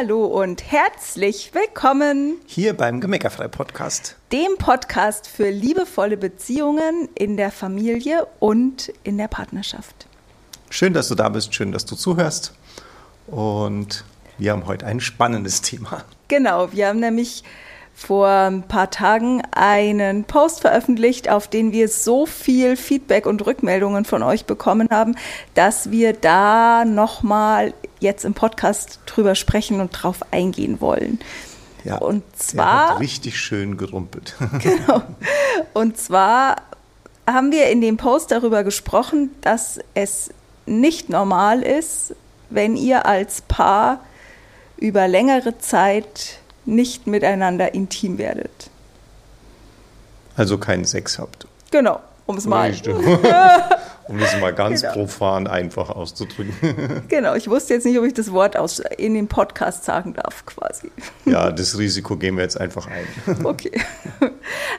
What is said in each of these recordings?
Hallo und herzlich willkommen hier beim Gemeckerfrei Podcast, dem Podcast für liebevolle Beziehungen in der Familie und in der Partnerschaft. Schön, dass du da bist, schön, dass du zuhörst und wir haben heute ein spannendes Thema. Genau, wir haben nämlich vor ein paar Tagen einen Post veröffentlicht, auf den wir so viel Feedback und Rückmeldungen von euch bekommen haben, dass wir da nochmal jetzt im Podcast drüber sprechen und drauf eingehen wollen. Ja, und zwar richtig schön gerumpelt. genau. Und zwar haben wir in dem Post darüber gesprochen, dass es nicht normal ist, wenn ihr als Paar über längere Zeit nicht miteinander intim werdet. Also keinen Sex habt. Genau, um es mal. um es mal ganz genau. profan einfach auszudrücken. genau, ich wusste jetzt nicht, ob ich das Wort aus, in dem Podcast sagen darf, quasi. ja, das Risiko gehen wir jetzt einfach ein. okay.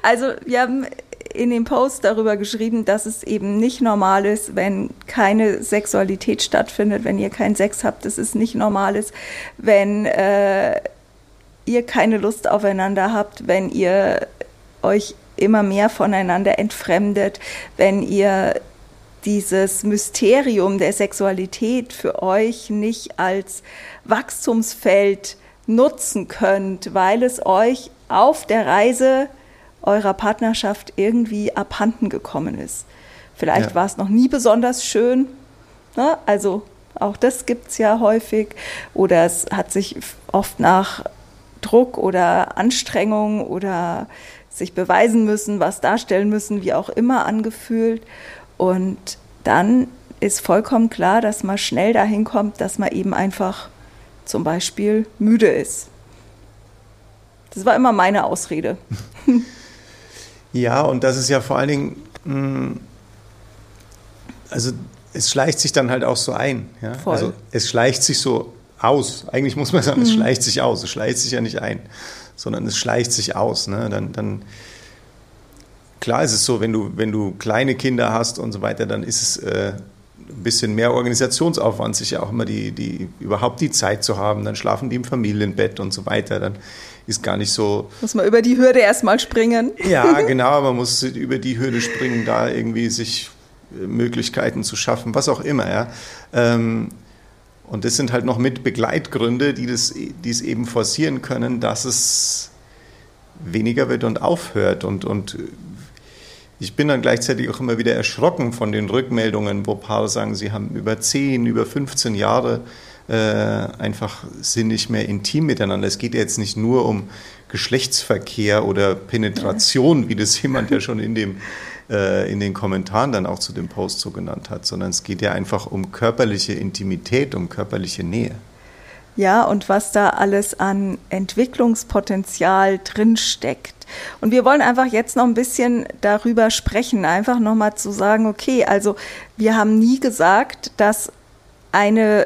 Also, wir haben in dem Post darüber geschrieben, dass es eben nicht normal ist, wenn keine Sexualität stattfindet, wenn ihr keinen Sex habt, dass es nicht normal ist, wenn äh, ihr keine Lust aufeinander habt, wenn ihr euch immer mehr voneinander entfremdet, wenn ihr dieses Mysterium der Sexualität für euch nicht als Wachstumsfeld nutzen könnt, weil es euch auf der Reise eurer Partnerschaft irgendwie abhanden gekommen ist. Vielleicht ja. war es noch nie besonders schön, ne? also auch das gibt es ja häufig, oder es hat sich oft nach Druck oder Anstrengung oder sich beweisen müssen, was darstellen müssen, wie auch immer angefühlt. Und dann ist vollkommen klar, dass man schnell dahin kommt, dass man eben einfach zum Beispiel müde ist. Das war immer meine Ausrede. ja, und das ist ja vor allen Dingen, mm, also es schleicht sich dann halt auch so ein. Ja? Also es schleicht sich so aus. Eigentlich muss man sagen, mhm. es schleicht sich aus. Es schleicht sich ja nicht ein, sondern es schleicht sich aus. Ne? Dann, dann klar ist es so, wenn du, wenn du kleine Kinder hast und so weiter, dann ist es äh, ein bisschen mehr Organisationsaufwand, sich ja auch immer die, die, überhaupt die Zeit zu haben. Dann schlafen die im Familienbett und so weiter. Dann ist gar nicht so. Muss man über die Hürde erstmal springen. Ja, genau, man muss über die Hürde springen, da irgendwie sich äh, Möglichkeiten zu schaffen, was auch immer. Ja. Ähm, und das sind halt noch mit Begleitgründe, die, das, die es eben forcieren können, dass es weniger wird und aufhört. Und, und ich bin dann gleichzeitig auch immer wieder erschrocken von den Rückmeldungen, wo Paare sagen, sie haben über 10, über 15 Jahre äh, einfach sind nicht mehr intim miteinander. Es geht jetzt nicht nur um Geschlechtsverkehr oder Penetration, wie das jemand ja schon in dem äh, in den Kommentaren dann auch zu dem Post so genannt hat, sondern es geht ja einfach um körperliche Intimität, um körperliche Nähe. Ja, und was da alles an Entwicklungspotenzial drinsteckt. Und wir wollen einfach jetzt noch ein bisschen darüber sprechen, einfach nochmal zu sagen, okay, also wir haben nie gesagt, dass eine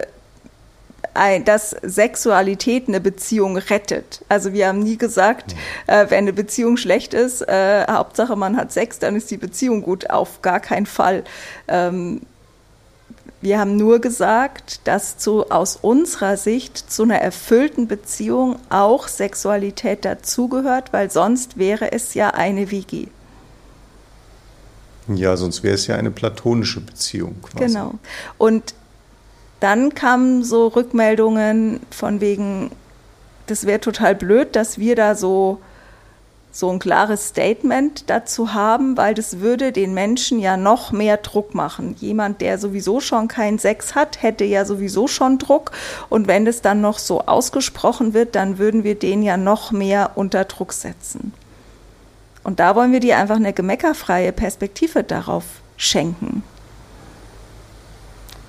dass Sexualität eine Beziehung rettet. Also wir haben nie gesagt, mhm. äh, wenn eine Beziehung schlecht ist, äh, Hauptsache man hat Sex, dann ist die Beziehung gut. Auf gar keinen Fall. Ähm, wir haben nur gesagt, dass zu, aus unserer Sicht zu einer erfüllten Beziehung auch Sexualität dazugehört, weil sonst wäre es ja eine WG. Ja, sonst wäre es ja eine platonische Beziehung. Quasi. Genau. Und dann kamen so Rückmeldungen von wegen, das wäre total blöd, dass wir da so, so ein klares Statement dazu haben, weil das würde den Menschen ja noch mehr Druck machen. Jemand, der sowieso schon keinen Sex hat, hätte ja sowieso schon Druck. Und wenn das dann noch so ausgesprochen wird, dann würden wir den ja noch mehr unter Druck setzen. Und da wollen wir dir einfach eine gemeckerfreie Perspektive darauf schenken.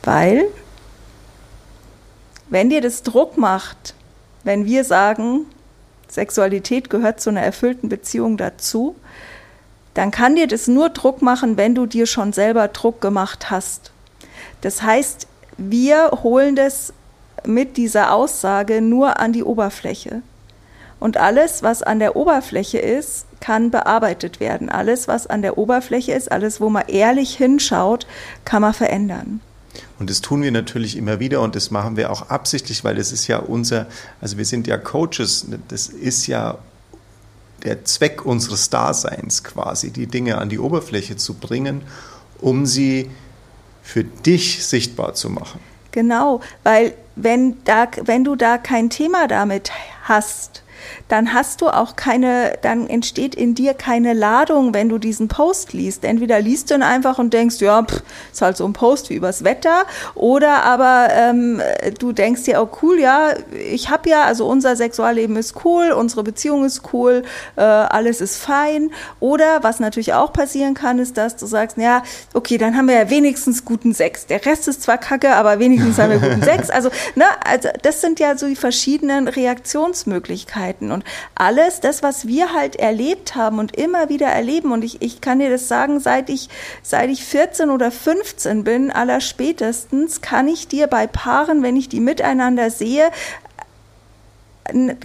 Weil wenn dir das Druck macht, wenn wir sagen, Sexualität gehört zu einer erfüllten Beziehung dazu, dann kann dir das nur Druck machen, wenn du dir schon selber Druck gemacht hast. Das heißt, wir holen das mit dieser Aussage nur an die Oberfläche. Und alles, was an der Oberfläche ist, kann bearbeitet werden. Alles, was an der Oberfläche ist, alles, wo man ehrlich hinschaut, kann man verändern. Und das tun wir natürlich immer wieder und das machen wir auch absichtlich, weil das ist ja unser, also wir sind ja Coaches, das ist ja der Zweck unseres Daseins quasi, die Dinge an die Oberfläche zu bringen, um sie für dich sichtbar zu machen. Genau, weil wenn, da, wenn du da kein Thema damit hast, dann hast du auch keine, dann entsteht in dir keine Ladung, wenn du diesen Post liest. Entweder liest du ihn einfach und denkst, ja, pff, ist halt so ein Post wie übers Wetter, oder aber ähm, du denkst dir, oh cool, ja, ich habe ja, also unser Sexualleben ist cool, unsere Beziehung ist cool, äh, alles ist fein. Oder was natürlich auch passieren kann, ist, dass du sagst, ja, okay, dann haben wir ja wenigstens guten Sex. Der Rest ist zwar kacke, aber wenigstens haben wir guten Sex. Also, ne, also das sind ja so die verschiedenen Reaktionsmöglichkeiten. Und alles, das, was wir halt erlebt haben und immer wieder erleben, und ich, ich kann dir das sagen, seit ich, seit ich 14 oder 15 bin, aller spätestens, kann ich dir bei Paaren, wenn ich die miteinander sehe,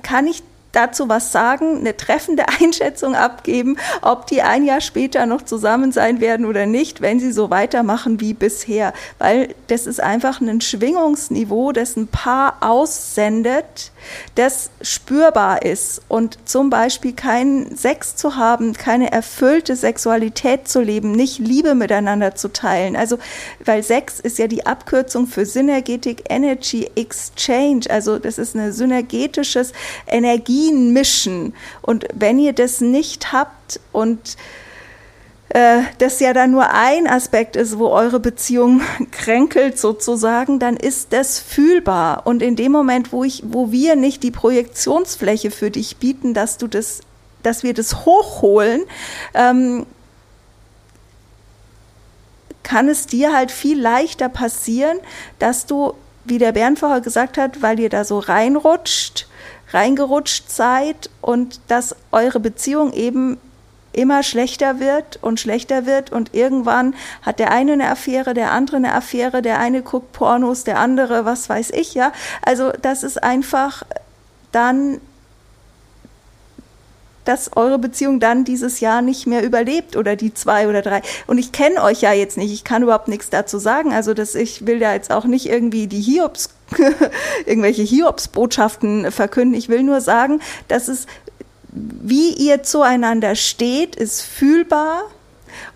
kann ich dazu was sagen, eine treffende Einschätzung abgeben, ob die ein Jahr später noch zusammen sein werden oder nicht, wenn sie so weitermachen wie bisher. Weil das ist einfach ein Schwingungsniveau, das ein Paar aussendet, das spürbar ist. Und zum Beispiel keinen Sex zu haben, keine erfüllte Sexualität zu leben, nicht Liebe miteinander zu teilen. Also, weil Sex ist ja die Abkürzung für Synergetic Energy Exchange. Also, das ist ein synergetisches Energie Energien mischen. Und wenn ihr das nicht habt und äh, das ja dann nur ein Aspekt ist, wo eure Beziehung kränkelt sozusagen, dann ist das fühlbar. Und in dem Moment, wo ich, wo wir nicht die Projektionsfläche für dich bieten, dass du das, dass wir das hochholen, ähm, kann es dir halt viel leichter passieren, dass du, wie der Bernd vorher gesagt hat, weil ihr da so reinrutscht, reingerutscht seid und dass eure Beziehung eben immer schlechter wird und schlechter wird und irgendwann hat der eine eine Affäre, der andere eine Affäre, der eine guckt Pornos, der andere, was weiß ich, ja. Also das ist einfach dann dass eure Beziehung dann dieses Jahr nicht mehr überlebt oder die zwei oder drei. Und ich kenne euch ja jetzt nicht, ich kann überhaupt nichts dazu sagen. Also dass ich will ja jetzt auch nicht irgendwie die Hiobs, irgendwelche Hiobsbotschaften verkünden. Ich will nur sagen, dass es, wie ihr zueinander steht, ist fühlbar.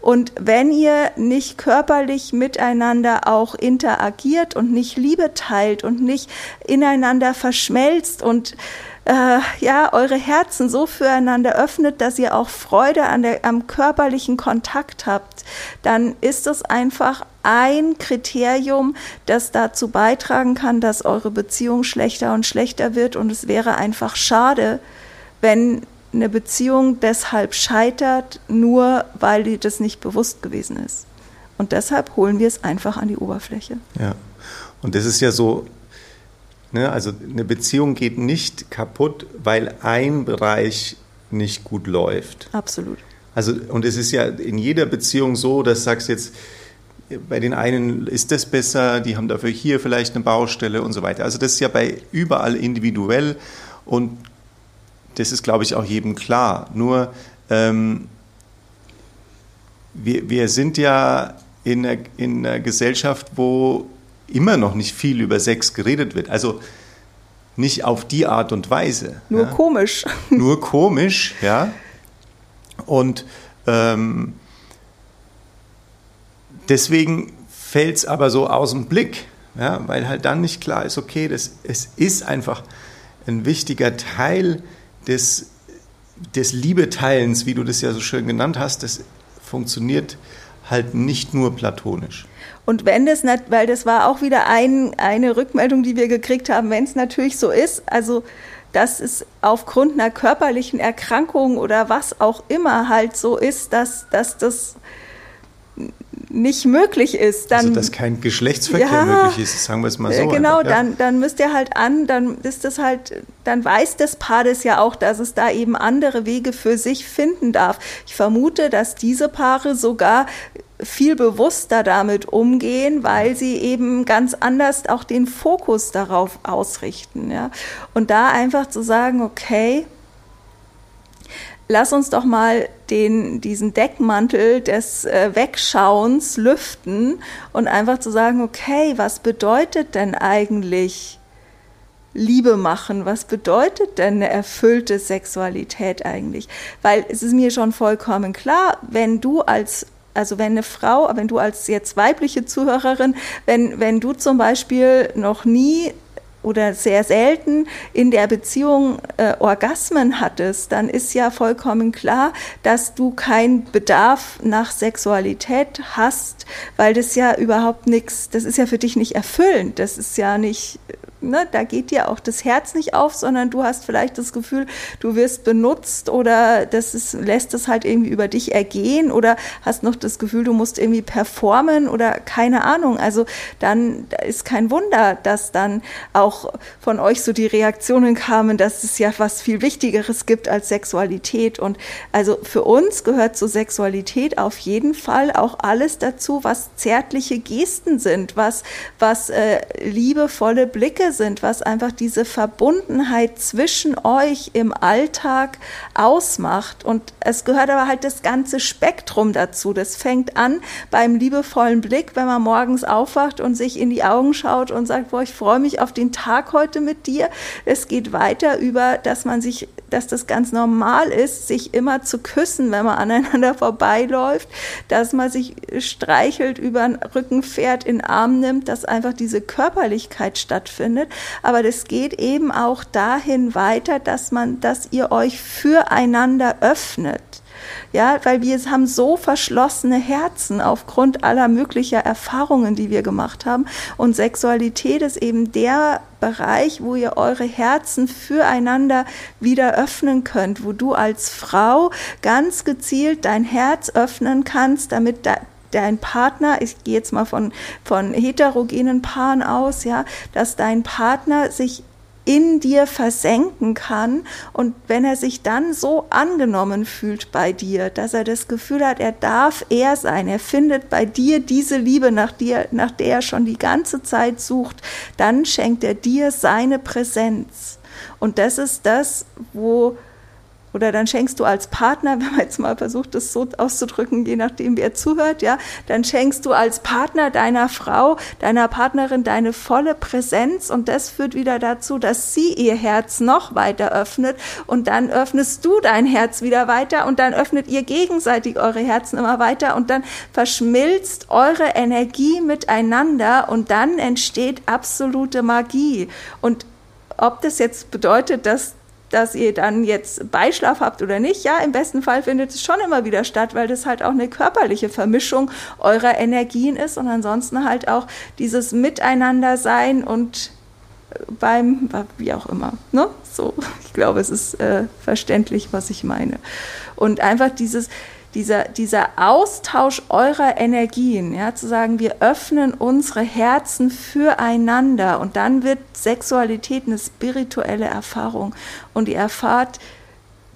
Und wenn ihr nicht körperlich miteinander auch interagiert und nicht Liebe teilt und nicht ineinander verschmelzt und äh, ja, eure Herzen so füreinander öffnet, dass ihr auch Freude an der, am körperlichen Kontakt habt, dann ist es einfach ein Kriterium, das dazu beitragen kann, dass eure Beziehung schlechter und schlechter wird. Und es wäre einfach schade, wenn eine Beziehung deshalb scheitert, nur weil die das nicht bewusst gewesen ist. Und deshalb holen wir es einfach an die Oberfläche. Ja. Und das ist ja so Ne? Also eine Beziehung geht nicht kaputt, weil ein Bereich nicht gut läuft. Absolut. Also, und es ist ja in jeder Beziehung so, dass du sagst jetzt, bei den einen ist das besser, die haben dafür hier vielleicht eine Baustelle und so weiter. Also das ist ja bei überall individuell und das ist, glaube ich, auch jedem klar. Nur ähm, wir, wir sind ja in einer, in einer Gesellschaft, wo immer noch nicht viel über Sex geredet wird. Also nicht auf die Art und Weise. Nur ja. komisch. Nur komisch, ja. Und ähm, deswegen fällt es aber so aus dem Blick, ja, weil halt dann nicht klar ist, okay, das, es ist einfach ein wichtiger Teil des, des Liebeteilens, wie du das ja so schön genannt hast. Das funktioniert halt nicht nur platonisch. Und wenn das nicht, weil das war auch wieder ein, eine Rückmeldung, die wir gekriegt haben, wenn es natürlich so ist, also dass es aufgrund einer körperlichen Erkrankung oder was auch immer halt so ist, dass, dass das nicht möglich ist, dann. Also, dass kein Geschlechtsverkehr ja, möglich ist, sagen wir es mal so. Genau, einfach, ja. dann, dann müsst ihr halt an, dann ist das halt, dann weiß das Paar das ja auch, dass es da eben andere Wege für sich finden darf. Ich vermute, dass diese Paare sogar viel bewusster damit umgehen, weil sie eben ganz anders auch den Fokus darauf ausrichten. Ja? Und da einfach zu sagen, okay, lass uns doch mal den, diesen Deckmantel des äh, Wegschauens lüften und einfach zu sagen, okay, was bedeutet denn eigentlich Liebe machen? Was bedeutet denn eine erfüllte Sexualität eigentlich? Weil es ist mir schon vollkommen klar, wenn du als also wenn eine Frau, wenn du als jetzt weibliche Zuhörerin, wenn, wenn du zum Beispiel noch nie oder sehr selten in der Beziehung äh, Orgasmen hattest, dann ist ja vollkommen klar, dass du keinen Bedarf nach Sexualität hast, weil das ja überhaupt nichts, das ist ja für dich nicht erfüllend, das ist ja nicht ne, da geht dir auch das Herz nicht auf, sondern du hast vielleicht das Gefühl, du wirst benutzt oder das ist, lässt es halt irgendwie über dich ergehen oder hast noch das Gefühl, du musst irgendwie performen oder keine Ahnung. Also dann ist kein Wunder, dass dann auch von euch so die Reaktionen kamen, dass es ja was viel Wichtigeres gibt als Sexualität. Und also für uns gehört zur Sexualität auf jeden Fall auch alles dazu, was zärtliche Gesten sind, was, was äh, liebevolle Blicke sind, was einfach diese Verbundenheit zwischen euch im Alltag ausmacht. Und es gehört aber halt das ganze Spektrum dazu. Das fängt an beim liebevollen Blick, wenn man morgens aufwacht und sich in die Augen schaut und sagt, boah, ich freue mich auf den Tag heute mit dir. Es geht weiter über, dass man sich, dass das ganz normal ist, sich immer zu küssen, wenn man aneinander vorbeiläuft, dass man sich streichelt, über den Rücken fährt, in den Arm nimmt, dass einfach diese Körperlichkeit stattfindet findet. Aber das geht eben auch dahin weiter, dass man, dass ihr euch füreinander öffnet. Ja, weil wir haben so verschlossene Herzen aufgrund aller möglicher Erfahrungen, die wir gemacht haben. Und Sexualität ist eben der Bereich, wo ihr eure Herzen füreinander wieder öffnen könnt, wo du als Frau ganz gezielt dein Herz öffnen kannst, damit dein Partner, ich gehe jetzt mal von, von heterogenen Paaren aus, ja, dass dein Partner sich in dir versenken kann und wenn er sich dann so angenommen fühlt bei dir, dass er das Gefühl hat, er darf er sein, er findet bei dir diese Liebe, nach, dir, nach der er schon die ganze Zeit sucht, dann schenkt er dir seine Präsenz. Und das ist das, wo oder dann schenkst du als Partner, wenn man jetzt mal versucht, das so auszudrücken, je nachdem, wer zuhört, ja, dann schenkst du als Partner deiner Frau, deiner Partnerin deine volle Präsenz und das führt wieder dazu, dass sie ihr Herz noch weiter öffnet und dann öffnest du dein Herz wieder weiter und dann öffnet ihr gegenseitig eure Herzen immer weiter und dann verschmilzt eure Energie miteinander und dann entsteht absolute Magie. Und ob das jetzt bedeutet, dass dass ihr dann jetzt Beischlaf habt oder nicht, ja, im besten Fall findet es schon immer wieder statt, weil das halt auch eine körperliche Vermischung eurer Energien ist und ansonsten halt auch dieses Miteinander sein und äh, beim, wie auch immer, ne? So, ich glaube, es ist äh, verständlich, was ich meine. Und einfach dieses, dieser, dieser Austausch eurer Energien, ja, zu sagen, wir öffnen unsere Herzen füreinander und dann wird Sexualität eine spirituelle Erfahrung und ihr erfahrt,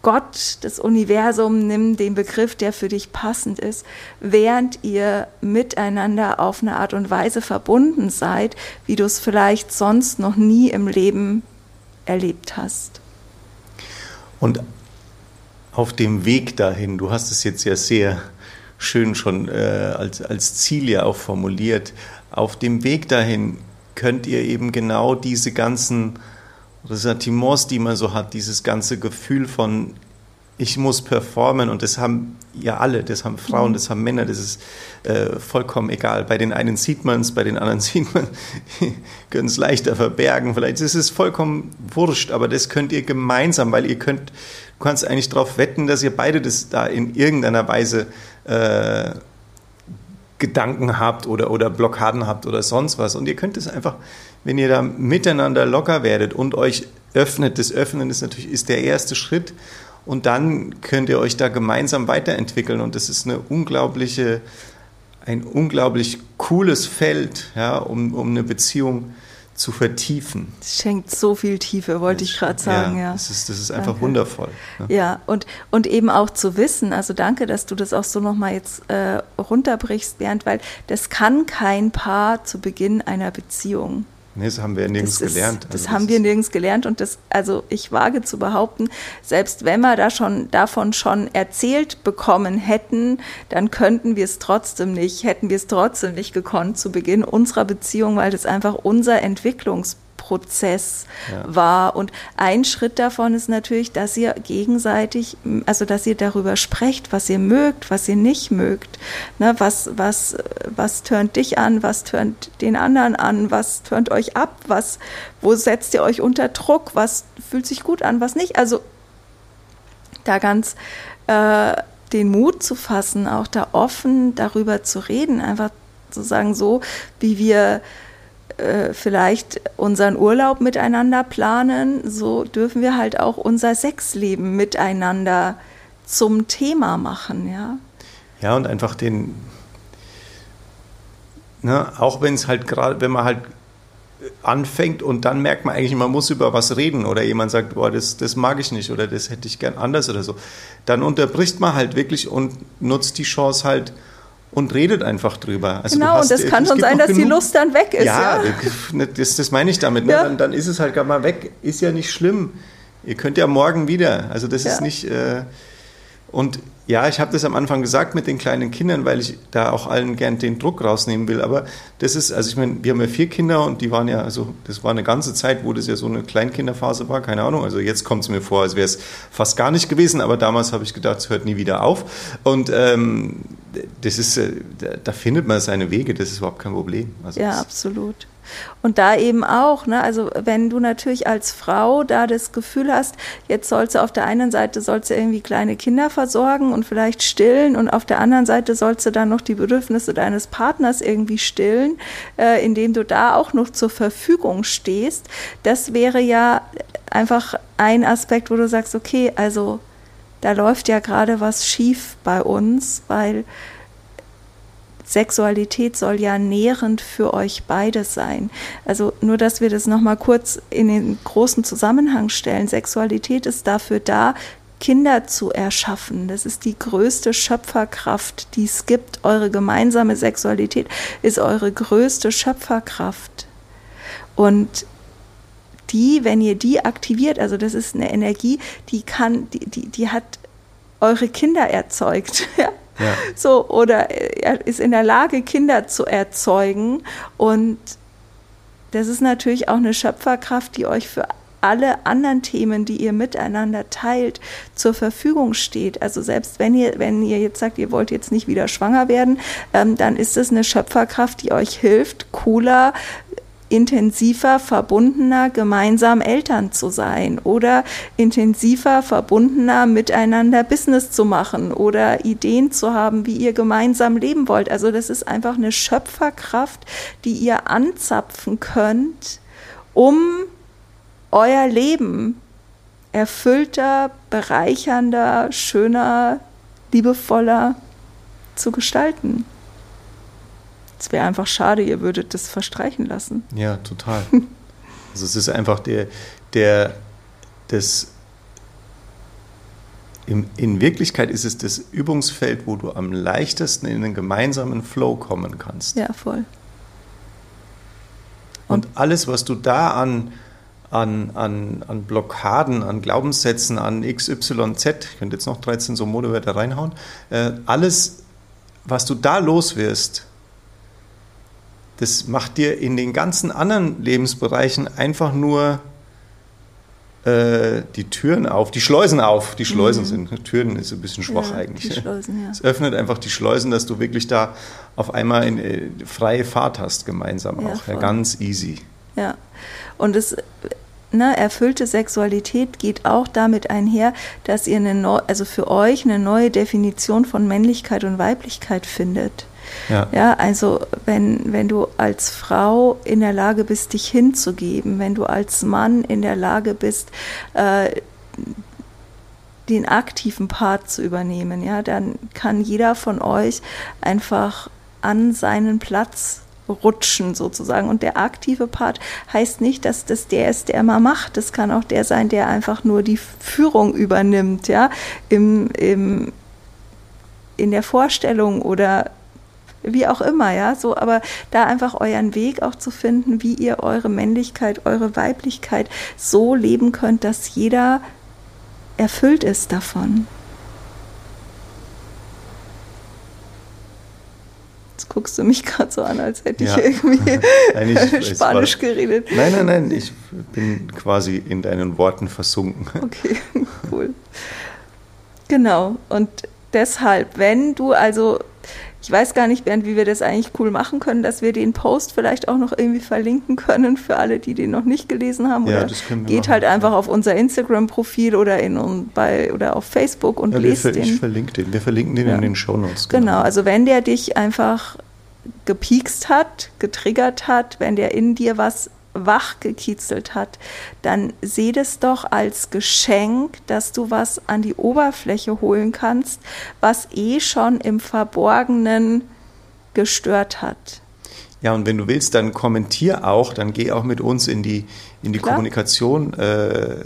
Gott, das Universum, nimm den Begriff, der für dich passend ist, während ihr miteinander auf eine Art und Weise verbunden seid, wie du es vielleicht sonst noch nie im Leben erlebt hast. Und auf dem Weg dahin, du hast es jetzt ja sehr schön schon äh, als, als Ziel ja auch formuliert, auf dem Weg dahin könnt ihr eben genau diese ganzen Ressentiments, die man so hat, dieses ganze Gefühl von ich muss performen und das haben ja alle, das haben Frauen, mhm. das haben Männer, das ist äh, vollkommen egal. Bei den einen sieht man es, bei den anderen sieht man, können es leichter verbergen. Vielleicht ist es vollkommen wurscht, aber das könnt ihr gemeinsam, weil ihr könnt, du kannst eigentlich darauf wetten, dass ihr beide das da in irgendeiner Weise äh, Gedanken habt oder, oder Blockaden habt oder sonst was. Und ihr könnt es einfach, wenn ihr da miteinander locker werdet und euch öffnet, das Öffnen ist natürlich ist der erste Schritt und dann könnt ihr euch da gemeinsam weiterentwickeln und das ist eine unglaubliche, ein unglaublich cooles Feld, ja, um, um eine Beziehung zu vertiefen. Es schenkt so viel Tiefe, wollte ich gerade sagen. Ja, ja. Das, ist, das ist einfach danke. wundervoll. Ja. ja, und, und eben auch zu wissen, also danke, dass du das auch so nochmal jetzt äh, runterbrichst, Bernd, weil das kann kein Paar zu Beginn einer Beziehung. Nee, das haben wir nirgends das ist, gelernt. Also das haben wir nirgends gelernt und das, also ich wage zu behaupten, selbst wenn wir da schon davon schon erzählt bekommen hätten, dann könnten wir es trotzdem nicht, hätten wir es trotzdem nicht gekonnt zu Beginn unserer Beziehung, weil das einfach unser Entwicklungsprozess Prozess ja. war. Und ein Schritt davon ist natürlich, dass ihr gegenseitig, also dass ihr darüber sprecht, was ihr mögt, was ihr nicht mögt. Ne, was, was, was tönt dich an, was tönt den anderen an, was tönt euch ab, was, wo setzt ihr euch unter Druck, was fühlt sich gut an, was nicht. Also da ganz äh, den Mut zu fassen, auch da offen darüber zu reden, einfach zu sagen, so wie wir äh, vielleicht unseren Urlaub miteinander planen, so dürfen wir halt auch unser Sexleben miteinander zum Thema machen, ja. Ja, und einfach den, ne, auch wenn es halt gerade, wenn man halt anfängt und dann merkt man eigentlich, man muss über was reden oder jemand sagt, boah, das, das mag ich nicht oder das hätte ich gern anders oder so, dann unterbricht man halt wirklich und nutzt die Chance halt, und redet einfach drüber. Also genau, hast, und das kann schon sein, dass genug, die Lust dann weg ist. Ja, ja. Das, das meine ich damit. Ne? Ja. Dann, dann, ist es halt gar mal weg. Ist ja nicht schlimm. Ihr könnt ja morgen wieder. Also das ja. ist nicht. Äh, und ja, ich habe das am Anfang gesagt mit den kleinen Kindern, weil ich da auch allen gern den Druck rausnehmen will. Aber das ist, also ich meine, wir haben ja vier Kinder und die waren ja, also das war eine ganze Zeit, wo das ja so eine Kleinkinderphase war, keine Ahnung. Also jetzt kommt es mir vor, als wäre es fast gar nicht gewesen, aber damals habe ich gedacht, es hört nie wieder auf. Und ähm, das ist, äh, da findet man seine Wege, das ist überhaupt kein Problem. Also ja, absolut. Und da eben auch, ne, also wenn du natürlich als Frau da das Gefühl hast, jetzt sollst du auf der einen Seite sollst du irgendwie kleine Kinder versorgen und vielleicht stillen und auf der anderen Seite sollst du dann noch die Bedürfnisse deines Partners irgendwie stillen, äh, indem du da auch noch zur Verfügung stehst. Das wäre ja einfach ein Aspekt, wo du sagst, okay, also da läuft ja gerade was schief bei uns, weil Sexualität soll ja nährend für euch beide sein. Also nur, dass wir das nochmal kurz in den großen Zusammenhang stellen. Sexualität ist dafür da, Kinder zu erschaffen. Das ist die größte Schöpferkraft, die es gibt. Eure gemeinsame Sexualität ist eure größte Schöpferkraft. Und die, wenn ihr die aktiviert, also das ist eine Energie, die kann, die, die, die hat eure Kinder erzeugt. Ja? So, oder er ist in der Lage, Kinder zu erzeugen. Und das ist natürlich auch eine Schöpferkraft, die euch für alle anderen Themen, die ihr miteinander teilt, zur Verfügung steht. Also selbst wenn ihr, wenn ihr jetzt sagt, ihr wollt jetzt nicht wieder schwanger werden, ähm, dann ist es eine Schöpferkraft, die euch hilft, cooler intensiver, verbundener, gemeinsam Eltern zu sein oder intensiver, verbundener, miteinander Business zu machen oder Ideen zu haben, wie ihr gemeinsam leben wollt. Also das ist einfach eine Schöpferkraft, die ihr anzapfen könnt, um euer Leben erfüllter, bereichernder, schöner, liebevoller zu gestalten. Es wäre einfach schade, ihr würdet das verstreichen lassen. Ja, total. also es ist einfach der, der, das, in, in Wirklichkeit ist es das Übungsfeld, wo du am leichtesten in einen gemeinsamen Flow kommen kannst. Ja, voll. Und, Und alles, was du da an, an, an, an Blockaden, an Glaubenssätzen, an XYZ, ich könnte jetzt noch 13 so Modewörter reinhauen, äh, alles, was du da los wirst, das macht dir in den ganzen anderen Lebensbereichen einfach nur äh, die Türen auf, die Schleusen auf. Die Schleusen mhm. sind, Türen ist ein bisschen schwach ja, eigentlich. Die Schleusen, ja. Es öffnet einfach die Schleusen, dass du wirklich da auf einmal in, äh, freie Fahrt hast, gemeinsam ja, auch. Ja, ganz easy. Ja, und es Ne, erfüllte Sexualität geht auch damit einher, dass ihr eine neu, also für euch eine neue Definition von Männlichkeit und Weiblichkeit findet. Ja. ja, also wenn, wenn du als Frau in der Lage bist, dich hinzugeben, wenn du als Mann in der Lage bist, äh, den aktiven Part zu übernehmen, ja, dann kann jeder von euch einfach an seinen Platz rutschen sozusagen. Und der aktive Part heißt nicht, dass das der ist, der immer macht. Das kann auch der sein, der einfach nur die Führung übernimmt, ja, im, im, in der Vorstellung oder wie auch immer, ja, so, aber da einfach euren Weg auch zu finden, wie ihr eure Männlichkeit, eure Weiblichkeit so leben könnt, dass jeder erfüllt ist davon. Jetzt guckst du mich gerade so an, als hätte ja. ich irgendwie ich, Spanisch war, geredet. Nein, nein, nein, ich bin quasi in deinen Worten versunken. Okay, cool. Genau, und deshalb, wenn du also ich weiß gar nicht, Bernd, wie wir das eigentlich cool machen können, dass wir den Post vielleicht auch noch irgendwie verlinken können für alle, die den noch nicht gelesen haben. Ja, oder das können wir geht machen. halt einfach auf unser Instagram-Profil oder in bei oder auf Facebook und ja, lest ver den. Ich verlinke den. Wir verlinken den ja. in den Shownotes. Genau. genau, also wenn der dich einfach gepiekst hat, getriggert hat, wenn der in dir was wach gekitzelt hat, dann seh das doch als Geschenk, dass du was an die Oberfläche holen kannst, was eh schon im Verborgenen gestört hat. Ja, und wenn du willst, dann kommentier auch, dann geh auch mit uns in die, in die Kommunikation. Äh,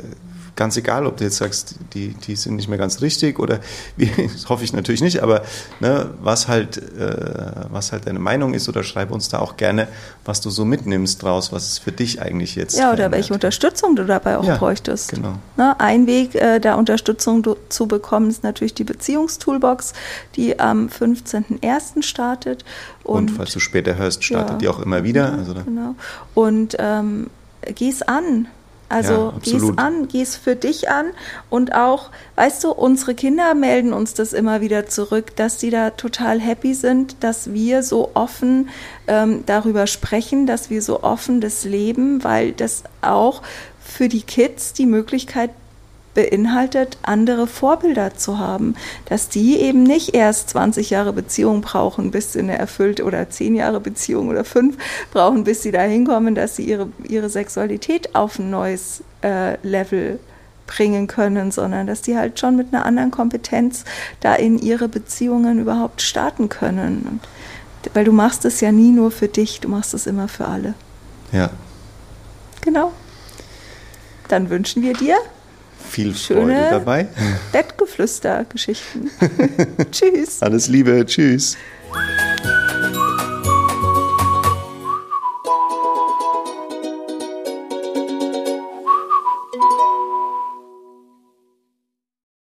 ganz egal, ob du jetzt sagst, die, die sind nicht mehr ganz richtig oder wie, hoffe ich natürlich nicht, aber ne, was halt, äh, was halt deine Meinung ist oder schreib uns da auch gerne, was du so mitnimmst draus, was es für dich eigentlich jetzt Ja, oder verändert. welche Unterstützung du dabei auch ja, bräuchtest. Genau. Ne, ein Weg, äh, da Unterstützung zu bekommen, ist natürlich die Beziehungstoolbox, die am 15.01. startet. Und, und, falls du später hörst, startet ja, die auch immer wieder. Also genau. Und ähm, geh's an. Also ja, geh's an, geh's für dich an. Und auch, weißt du, unsere Kinder melden uns das immer wieder zurück, dass sie da total happy sind, dass wir so offen ähm, darüber sprechen, dass wir so offen das leben, weil das auch für die Kids die Möglichkeit beinhaltet, andere Vorbilder zu haben, dass die eben nicht erst 20 Jahre Beziehung brauchen, bis sie eine erfüllte oder 10 Jahre Beziehung oder 5 brauchen, bis sie da hinkommen, dass sie ihre, ihre Sexualität auf ein neues äh, Level bringen können, sondern dass die halt schon mit einer anderen Kompetenz da in ihre Beziehungen überhaupt starten können. Und, weil du machst es ja nie nur für dich, du machst es immer für alle. Ja. Genau. Dann wünschen wir dir viel Freude dabei. Bettgeflüster-Geschichten. tschüss. Alles Liebe. Tschüss.